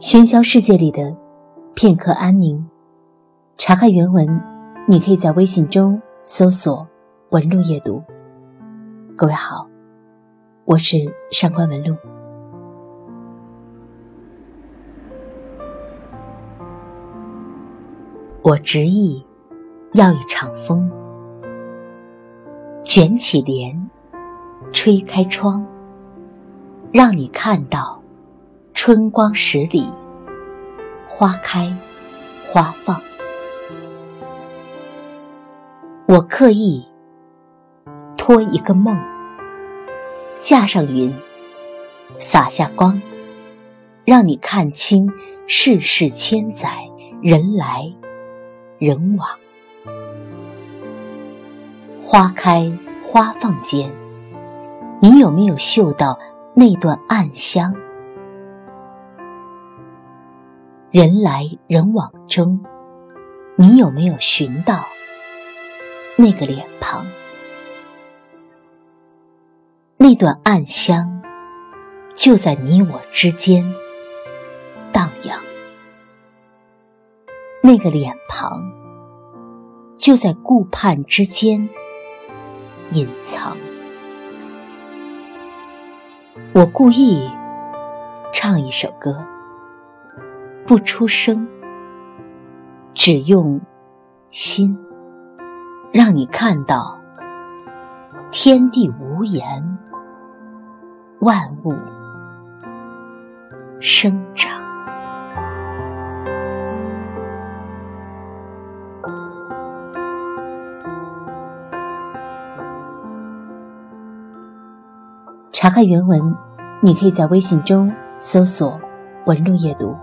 喧嚣世界里的片刻安宁。查看原文，你可以在微信中搜索“文路夜读”。各位好，我是上官文露。我执意要一场风，卷起帘，吹开窗，让你看到春光十里，花开花放。我刻意托一个梦，架上云，洒下光，让你看清世事千载，人来。人往，花开花放间，你有没有嗅到那段暗香？人来人往中，你有没有寻到那个脸庞？那段暗香就在你我之间荡漾。那个脸庞，就在顾盼之间隐藏。我故意唱一首歌，不出声，只用心，让你看到天地无言，万物生长。查看原文，你可以在微信中搜索“文路夜读”。